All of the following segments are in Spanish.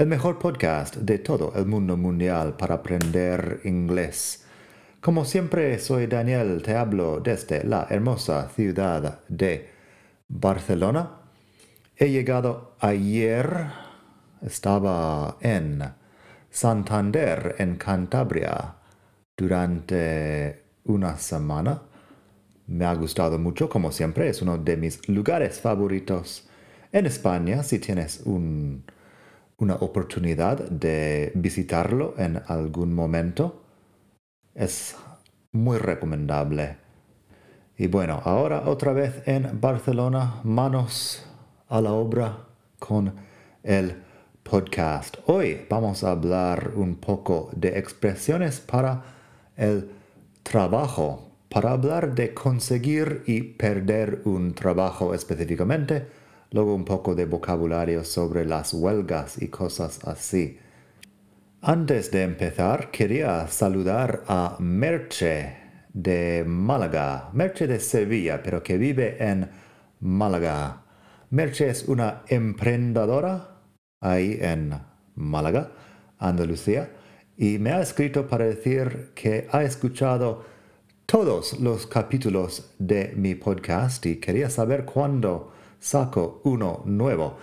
el mejor podcast de todo el mundo mundial para aprender inglés. Como siempre, soy Daniel, te hablo desde la hermosa ciudad de Barcelona. He llegado ayer, estaba en Santander, en Cantabria, durante una semana. Me ha gustado mucho, como siempre, es uno de mis lugares favoritos en España. Si tienes un una oportunidad de visitarlo en algún momento, es muy recomendable. Y bueno, ahora otra vez en Barcelona, manos a la obra con el podcast. Hoy vamos a hablar un poco de expresiones para el trabajo, para hablar de conseguir y perder un trabajo específicamente luego un poco de vocabulario sobre las huelgas y cosas así. Antes de empezar, quería saludar a Merche de Málaga, Merche de Sevilla, pero que vive en Málaga. Merche es una emprendedora ahí en Málaga, Andalucía, y me ha escrito para decir que ha escuchado todos los capítulos de mi podcast y quería saber cuándo saco uno nuevo.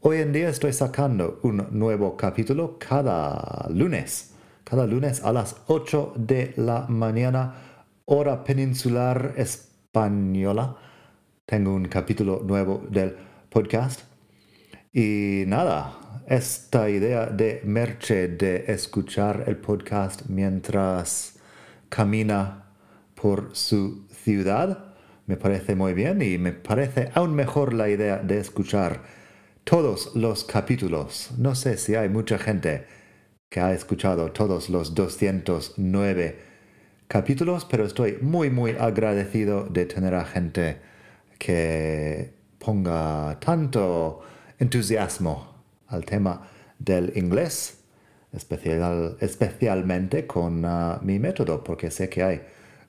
Hoy en día estoy sacando un nuevo capítulo cada lunes. Cada lunes a las 8 de la mañana, hora peninsular española. Tengo un capítulo nuevo del podcast. Y nada, esta idea de Merche de escuchar el podcast mientras camina por su ciudad me parece muy bien y me parece aún mejor la idea de escuchar todos los capítulos. No sé si hay mucha gente que ha escuchado todos los 209 capítulos, pero estoy muy muy agradecido de tener a gente que ponga tanto entusiasmo al tema del inglés, especial, especialmente con ah, mi método, porque sé que hay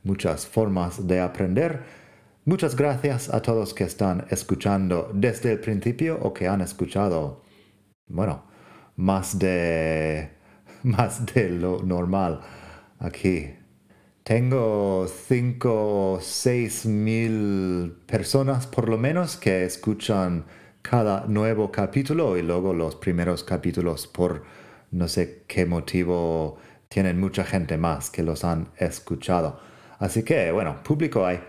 muchas formas de aprender Muchas gracias a todos que están escuchando desde el principio o que han escuchado, bueno, más de, más de lo normal aquí. Tengo 5 o 6 mil personas por lo menos que escuchan cada nuevo capítulo y luego los primeros capítulos por no sé qué motivo tienen mucha gente más que los han escuchado. Así que, bueno, público hay.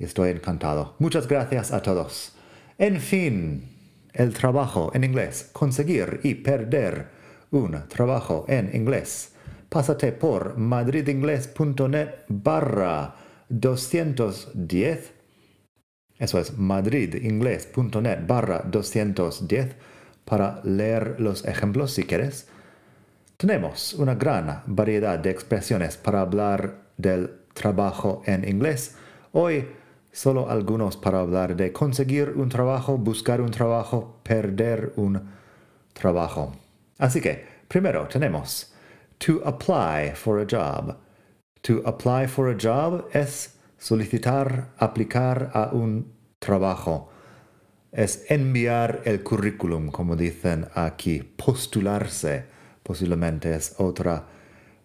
Estoy encantado. Muchas gracias a todos. En fin, el trabajo en inglés. Conseguir y perder un trabajo en inglés. Pásate por madridingles.net barra 210. Eso es madridingles.net barra 210 para leer los ejemplos si quieres. Tenemos una gran variedad de expresiones para hablar del trabajo en inglés. Hoy Solo algunos para hablar de conseguir un trabajo, buscar un trabajo, perder un trabajo. Así que, primero tenemos to apply for a job. To apply for a job es solicitar, aplicar a un trabajo. Es enviar el currículum, como dicen aquí. Postularse, posiblemente es otra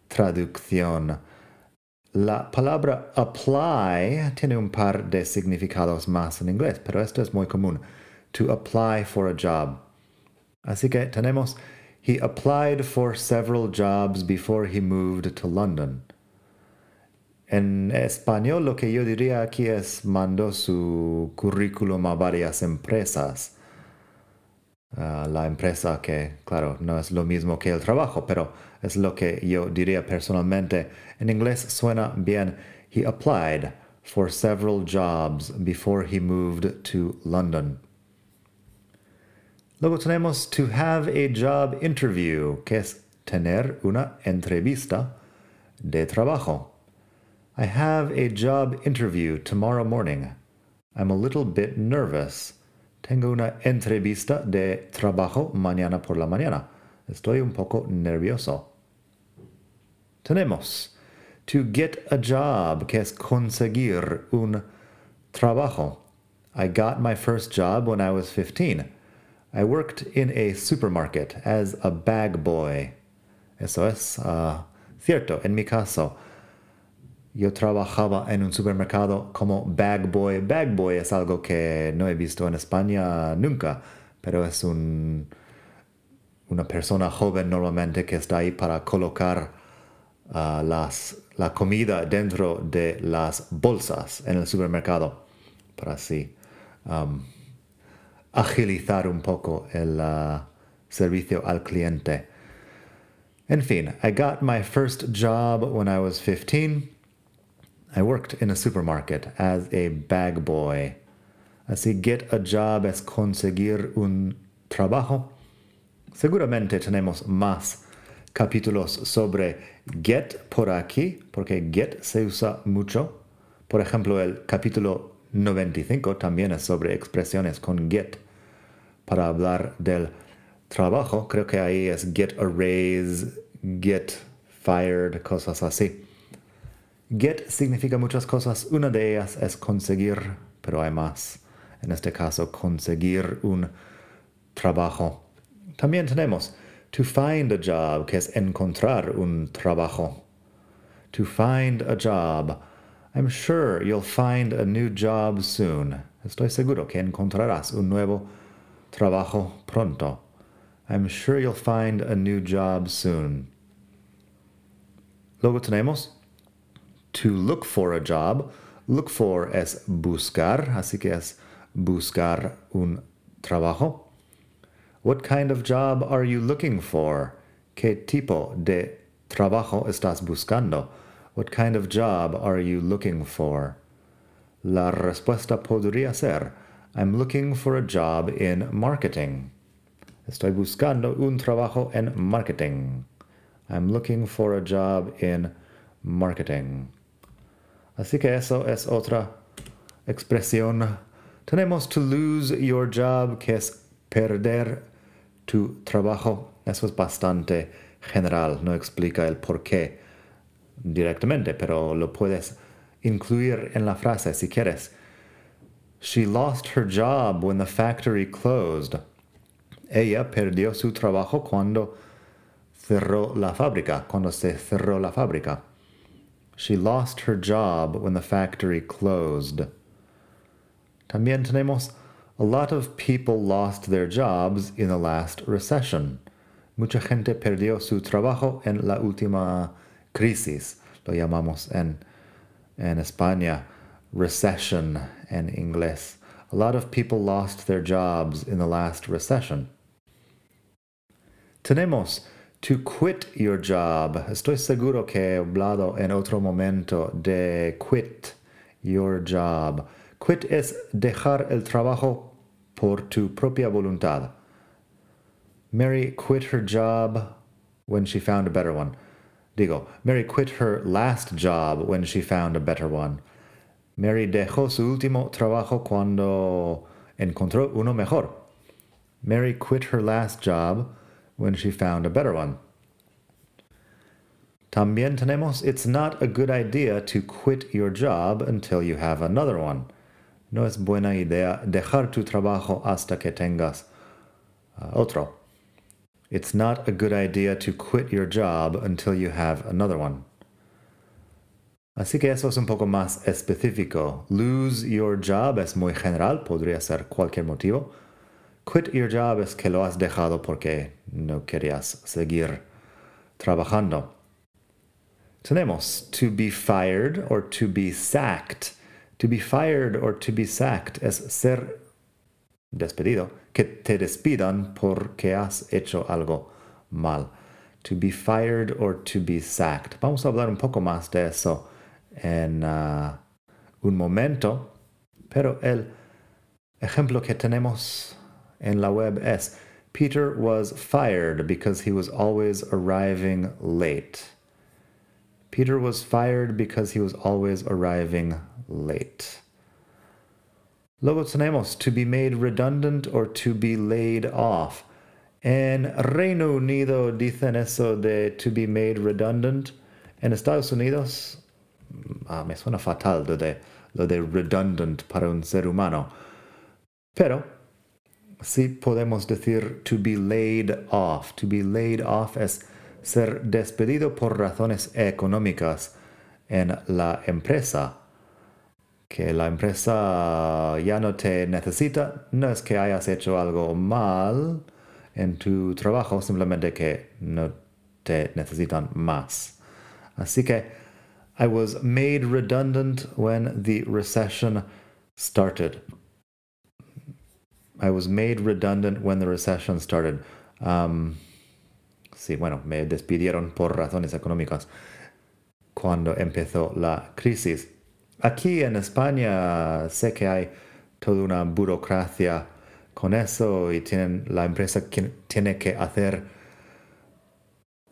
traducción. La palabra apply tiene un par de significados más en inglés, pero esto es muy común. To apply for a job. Así que tenemos He applied for several jobs before he moved to London. En español lo que yo diría aquí es mandó su currículum a varias empresas. Ah, la empresa que, claro, no es lo mismo que el trabajo, pero es lo que yo diría personalmente. En inglés suena bien. He applied for several jobs before he moved to London. Luego tenemos to have a job interview, que es tener una entrevista de trabajo. I have a job interview tomorrow morning. I'm a little bit nervous. Tengo una entrevista de trabajo mañana por la mañana. Estoy un poco nervioso. Tenemos to get a job, que es conseguir un trabajo. I got my first job when I was 15. I worked in a supermarket as a bag boy. Eso es uh, cierto. En mi caso, yo trabajaba en un supermercado como bag boy. Bag boy es algo que no he visto en España nunca, pero es un, una persona joven normalmente que está ahí para colocar las, la comida dentro de las bolsas en el supermercado para así um, agilizar un poco el uh, servicio al cliente. En fin, I got my first job when I was 15. I worked in a supermarket as a bag boy. Así, get a job es conseguir un trabajo. Seguramente tenemos más capítulos sobre get por aquí, porque get se usa mucho. Por ejemplo, el capítulo 95 también es sobre expresiones con get. Para hablar del trabajo, creo que ahí es get a raise, get fired, cosas así. Get significa muchas cosas. Una de ellas es conseguir, pero hay más. En este caso, conseguir un trabajo. También tenemos to find a job, que es encontrar un trabajo. To find a job. I'm sure you'll find a new job soon. Estoy seguro que encontrarás un nuevo trabajo pronto. I'm sure you'll find a new job soon. Luego tenemos to look for a job. Look for es buscar, así que es buscar un trabajo. What kind of job are you looking for? ¿Qué tipo de trabajo estás buscando? What kind of job are you looking for? La respuesta podría ser, I'm looking for a job in marketing. Estoy buscando un trabajo en marketing. I'm looking for a job in marketing. Así que eso es otra expresión. Tenemos to lose your job, que es perder tu trabajo. Eso es bastante general, no explica el por qué directamente, pero lo puedes incluir en la frase si quieres. She lost her job when the factory closed. Ella perdió su trabajo cuando cerró la fábrica, cuando se cerró la fábrica. She lost her job when the factory closed. También tenemos a lot of people lost their jobs in the last recession. Mucha gente perdió su trabajo en la última crisis. Lo llamamos en, en España recession en inglés. A lot of people lost their jobs in the last recession. Tenemos to quit your job. Estoy seguro que he hablado en otro momento de quit your job. Quit es dejar el trabajo por tu propia voluntad. Mary quit her job when she found a better one. Digo, Mary quit her last job when she found a better one. Mary dejó su último trabajo cuando encontró uno mejor. Mary quit her last job when she found a better one. También tenemos, it's not a good idea to quit your job until you have another one. No es buena idea dejar tu trabajo hasta que tengas uh, otro. It's not a good idea to quit your job until you have another one. Así que eso es un poco más específico. Lose your job es muy general, podría ser cualquier motivo. Quit your job es que lo has dejado porque no querías seguir trabajando. Tenemos to be fired or to be sacked. To be fired or to be sacked es ser despedido, que te despidan porque has hecho algo mal. To be fired or to be sacked. Vamos a hablar un poco más de eso en uh, un momento, pero el ejemplo que tenemos en la web es Peter was fired because he was always arriving late. Peter was fired because he was always arriving late. Luego tenemos to be made redundant or to be laid off. En Reino Unido dicen eso de to be made redundant. En Estados Unidos, ah, me suena fatal lo de, lo de redundant para un ser humano. Pero sí podemos decir to be laid off. To be laid off es ser despedido por razones económicas en la empresa. Que la empresa ya no te necesita, no es que hayas hecho algo mal en tu trabajo, simplemente que no te necesitan más. Así que I was made redundant when the recession started. I was made redundant when the recession started. Um, sí, bueno, me despidieron por razones económicas cuando empezó la crisis. Aquí en España sé que hay toda una burocracia con eso y tienen, la empresa tiene que hacer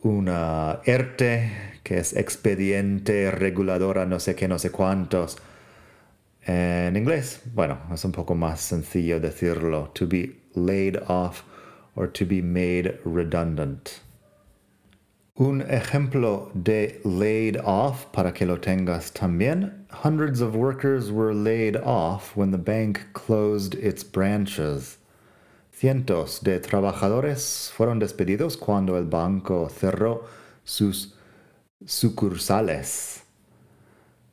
una ERTE, que es expediente reguladora, no sé qué, no sé cuántos en inglés, bueno, es un poco más sencillo decirlo, to be laid off or to be made redundant. Un ejemplo de laid off para que lo tengas también. Hundreds of workers were laid off when the bank closed its branches. Cientos de trabajadores fueron despedidos cuando el banco cerró sus sucursales.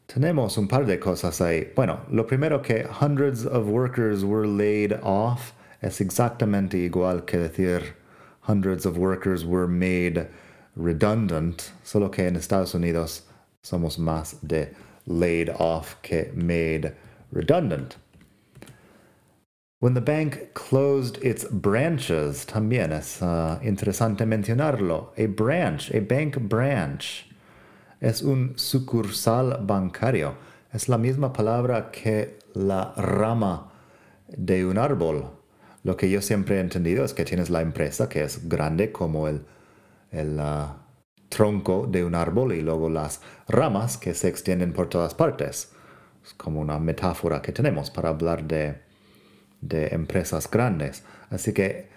Tenemos un par de cosas ahí. Bueno, lo primero que hundreds of workers were laid off es exactamente igual que decir hundreds of workers were made redundant, solo que en Estados Unidos somos más de laid off que made redundant. When the bank closed its branches, también es uh, interesante mencionarlo. A branch, a bank branch es un sucursal bancario. Es la misma palabra que la rama de un árbol. Lo que yo siempre he entendido es que tienes la empresa que es grande como el, el uh, tronco de un árbol y luego las ramas que se extienden por todas partes. Es como una metáfora que tenemos para hablar de, de empresas grandes. Así que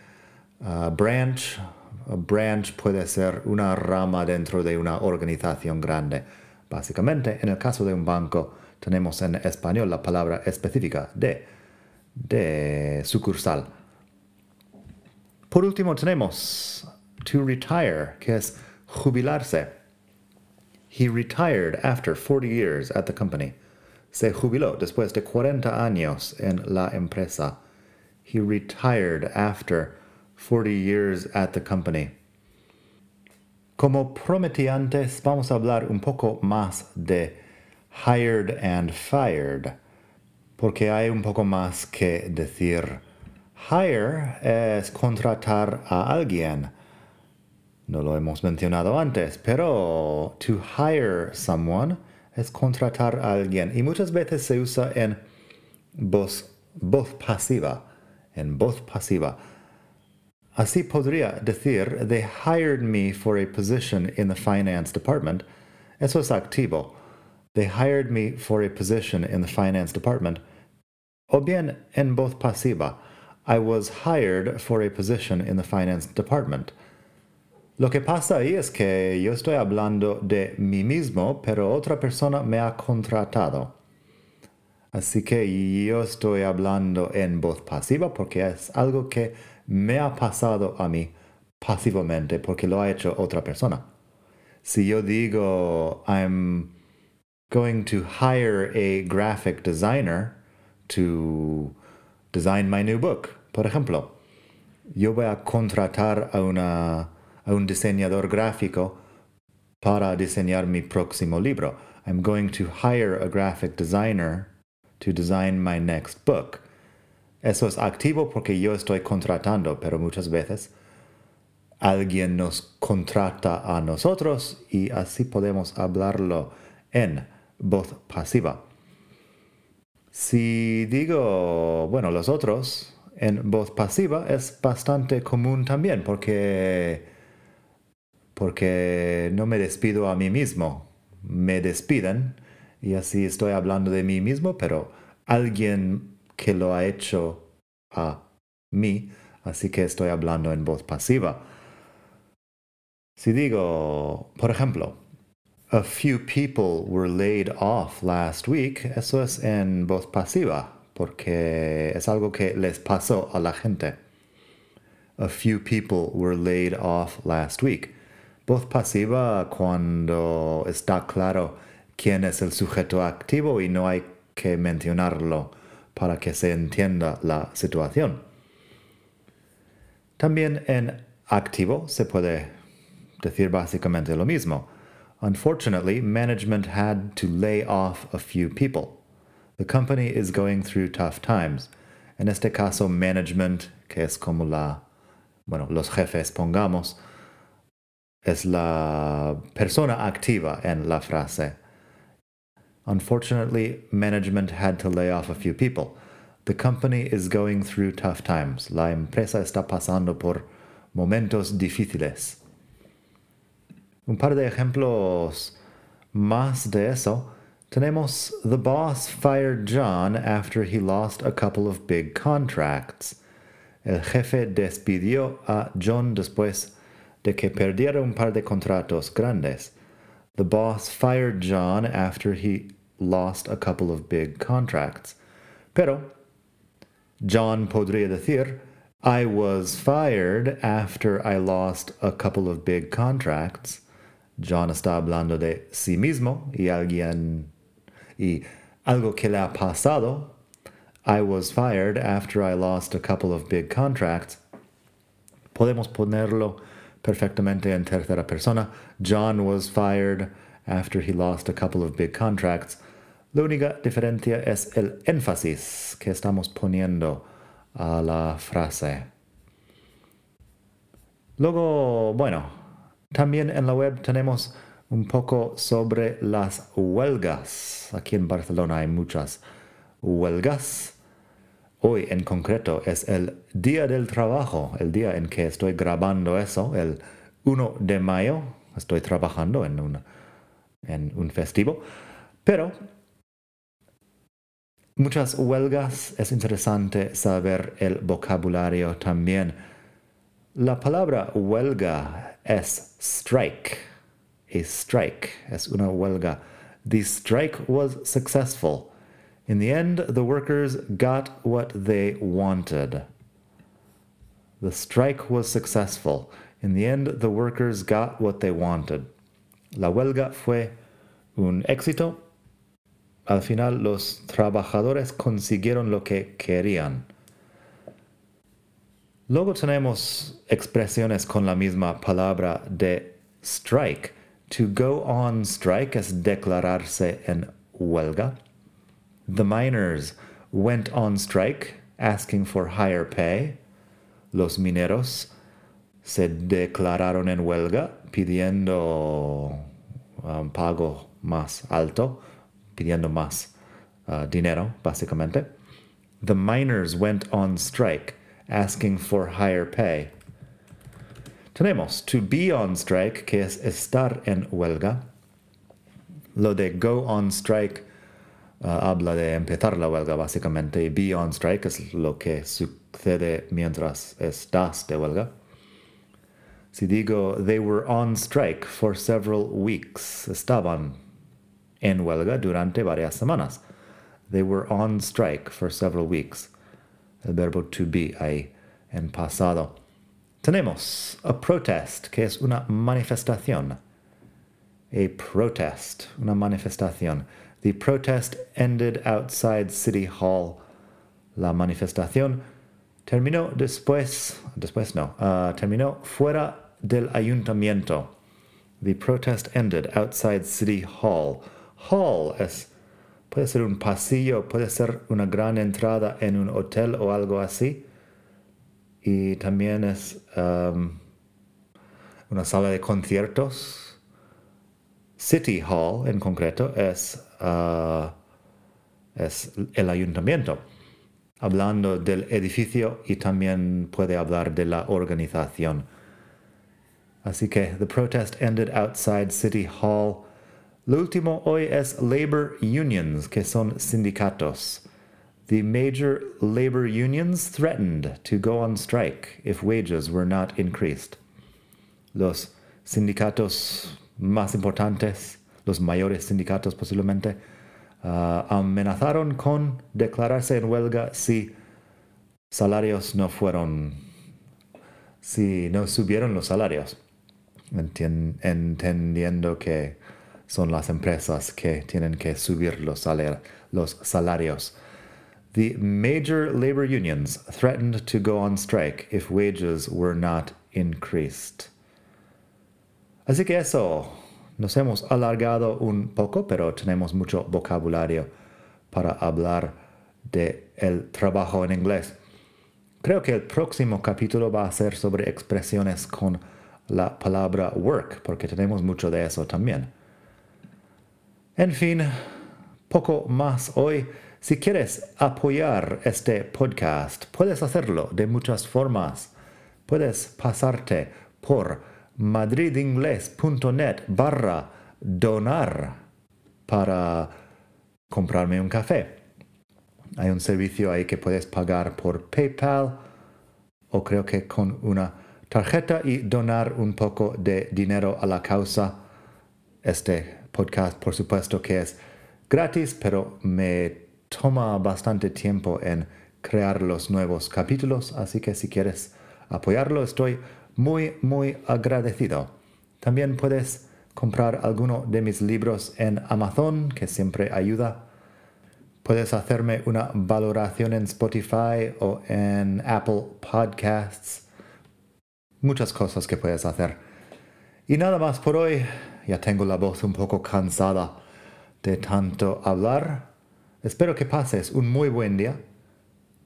uh, branch branch puede ser una rama dentro de una organización grande. Básicamente, en el caso de un banco, tenemos en español la palabra específica de, de sucursal. Por último, tenemos to retire, que es jubilarse. He retired after 40 years at the company. Se jubiló después de 40 años en la empresa. He retired after 40 years at the company. Como prometí antes, vamos a hablar un poco más de hired and fired, porque hay un poco más que decir. Hire es contratar a alguien. No lo hemos mencionado antes, pero to hire someone es contratar a alguien y muchas veces se usa en voz, voz pasiva, en voz pasiva. Así podría decir, they hired me for a position in the finance department. Eso es activo. They hired me for a position in the finance department. O bien en voz pasiva, I was hired for a position in the finance department. Lo que pasa ahí es que yo estoy hablando de mí mismo, pero otra persona me ha contratado. Así que yo estoy hablando en voz pasiva porque es algo que me ha pasado a mí pasivamente porque lo ha hecho otra persona. Si yo digo, I'm going to hire a graphic designer to design my new book, por ejemplo, yo voy a contratar a, una, a un diseñador gráfico para diseñar mi próximo libro. I'm going to hire a graphic designer to design my next book. Eso es activo porque yo estoy contratando, pero muchas veces alguien nos contrata a nosotros y así podemos hablarlo en voz pasiva. Si digo, bueno, los otros, en voz pasiva es bastante común también porque, porque no me despido a mí mismo. Me despiden y así estoy hablando de mí mismo, pero alguien que lo ha hecho a mí, así que estoy hablando en voz pasiva. Si digo, por ejemplo, a few people were laid off last week, eso es en voz pasiva, porque es algo que les pasó a la gente. A few people were laid off last week. Voz pasiva cuando está claro quién es el sujeto activo y no hay que mencionarlo para que se entienda la situación. También en activo se puede decir básicamente lo mismo. Unfortunately, management had to lay off a few people. The company is going through tough times. En este caso, management, que es como la, bueno, los jefes, pongamos, es la persona activa en la frase. Unfortunately, management had to lay off a few people. The company is going through tough times. La empresa está pasando por momentos difíciles. Un par de ejemplos más de eso. Tenemos The boss fired John after he lost a couple of big contracts. El jefe despidió a John después de que perdiera un par de contratos grandes. The boss fired John after he lost a couple of big contracts. Pero John podría decir, I was fired after I lost a couple of big contracts. John está hablando de sí mismo y alguien y algo que le ha pasado. I was fired after I lost a couple of big contracts. Podemos ponerlo perfectamente en tercera persona. John was fired after he lost a couple of big contracts. La única diferencia es el énfasis que estamos poniendo a la frase. Luego, bueno, también en la web tenemos un poco sobre las huelgas. Aquí en Barcelona hay muchas huelgas. Hoy en concreto es el Día del Trabajo, el día en que estoy grabando eso, el 1 de mayo. Estoy trabajando en, en un festivo. Pero muchas huelgas, es interesante saber el vocabulario también. La palabra huelga es strike. A strike es una huelga. The strike was successful. In the end, the workers got what they wanted. The strike was successful. In the end, the workers got what they wanted. La huelga fue un éxito. Al final, los trabajadores consiguieron lo que querían. Luego tenemos expresiones con la misma palabra de strike. To go on strike es declararse en huelga. The miners went on strike asking for higher pay. Los mineros se declararon en huelga pidiendo un pago más alto, pidiendo más uh, dinero, básicamente. The miners went on strike asking for higher pay. Tenemos to be on strike, que es estar en huelga. Lo de go on strike uh, habla de empezar la huelga, básicamente. Y be on strike es lo que sucede mientras estás de huelga. Si digo, they were on strike for several weeks, estaban en huelga durante varias semanas. They were on strike for several weeks el verbo to be ahí en pasado. Tenemos a protest, que es una manifestación. A protest, una manifestación. The protest ended outside City Hall. La manifestación terminó después, después no, uh, terminó fuera del ayuntamiento. The protest ended outside City Hall. Hall es Puede ser un pasillo, puede ser una gran entrada en un hotel o algo así. Y también es una sala de conciertos. City Hall en concreto es, uh, es el ayuntamiento. hablando del edificio y también puede hablar de la organización. Así que the protest ended outside City Hall. Lo último hoy es labor unions, que son sindicatos. The major labor unions threatened to go on strike if wages were not increased. Los sindicatos más importantes, los mayores sindicatos posiblemente, uh, amenazaron con declararse en huelga si salarios no fueron, si no subieron los salarios entendiendo que son las empresas que tienen que subir los, los salarios. The major labor unions threatened to go on strike if wages were not increased. Así que eso, nos hemos alargado un poco, pero tenemos mucho vocabulario para hablar de el trabajo en inglés. Creo que el próximo capítulo va a ser sobre expresiones con la palabra work, porque tenemos mucho de eso también. En fin, poco más hoy. Si quieres apoyar este podcast, puedes hacerlo de muchas formas. Puedes pasarte por madridingles.net barra donar para comprarme un café. Hay un servicio ahí que puedes pagar por PayPal o creo que con una tarjeta y donar un poco de dinero a la causa. Este podcast, por supuesto, que es gratis, pero me toma bastante tiempo en crear los nuevos capítulos, así que si quieres apoyarlo, estoy muy, muy agradecido. También puedes comprar alguno de mis libros en Amazon, que siempre ayuda. Puedes hacerme una valoración en Spotify o en Apple Podcasts muchas cosas que puedes hacer. Y nada más por hoy. Ya tengo la voz un poco cansada de tanto hablar. Espero que pases un muy buen día.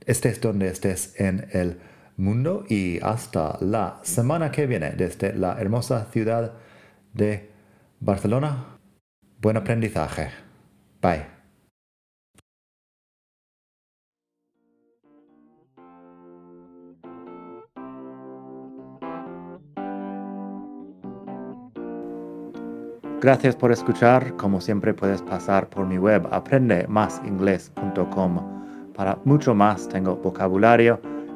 Estés donde estés en el mundo y hasta la semana que viene desde la hermosa ciudad de Barcelona. Buen aprendizaje. Bye. Gracias por escuchar. Como siempre puedes pasar por mi web aprendemasingles.com. Para mucho más tengo vocabulario,